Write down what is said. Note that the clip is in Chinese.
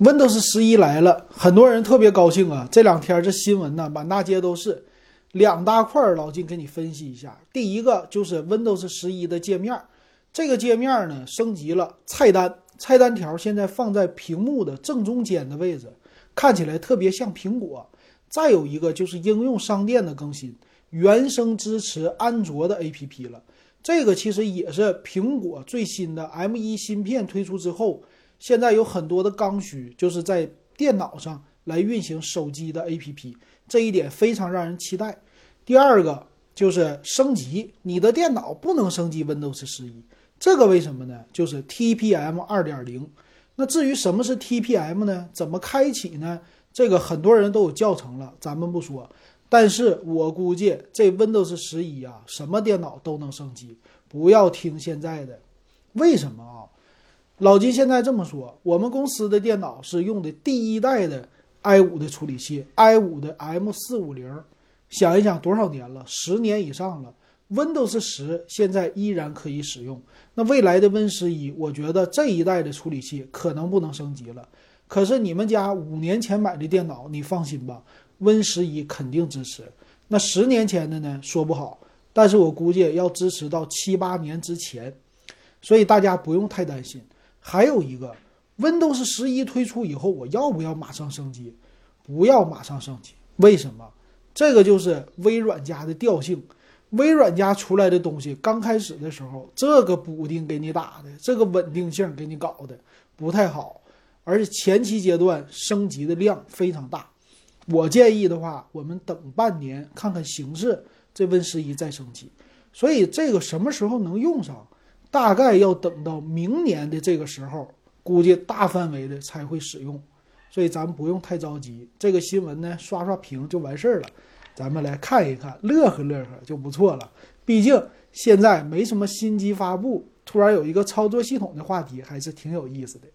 Windows 十一来了，很多人特别高兴啊！这两天这新闻呢，满大街都是。两大块，老金给你分析一下。第一个就是 Windows 十一的界面，这个界面呢升级了，菜单菜单条现在放在屏幕的正中间的位置，看起来特别像苹果。再有一个就是应用商店的更新，原生支持安卓的 APP 了。这个其实也是苹果最新的 M1 芯片推出之后。现在有很多的刚需，就是在电脑上来运行手机的 APP，这一点非常让人期待。第二个就是升级，你的电脑不能升级 Windows 十一，这个为什么呢？就是 TPM 二点零。那至于什么是 TPM 呢？怎么开启呢？这个很多人都有教程了，咱们不说。但是我估计这 Windows 十一啊，什么电脑都能升级，不要听现在的。为什么啊？老金现在这么说，我们公司的电脑是用的第一代的 i 五的处理器，i 五的 M 四五零，想一想多少年了，十年以上了，Windows 十现在依然可以使用。那未来的 Win 十一，我觉得这一代的处理器可能不能升级了。可是你们家五年前买的电脑，你放心吧，Win 十一肯定支持。那十年前的呢，说不好，但是我估计要支持到七八年之前，所以大家不用太担心。还有一个，Windows 十一推出以后，我要不要马上升级？不要马上升级，为什么？这个就是微软家的调性。微软家出来的东西，刚开始的时候，这个补丁给你打的，这个稳定性给你搞的不太好，而且前期阶段升级的量非常大。我建议的话，我们等半年看看形势，这 Win 十一再升级。所以这个什么时候能用上？大概要等到明年的这个时候，估计大范围的才会使用，所以咱们不用太着急。这个新闻呢，刷刷屏就完事儿了。咱们来看一看，乐呵乐呵就不错了。毕竟现在没什么新机发布，突然有一个操作系统的话题，还是挺有意思的。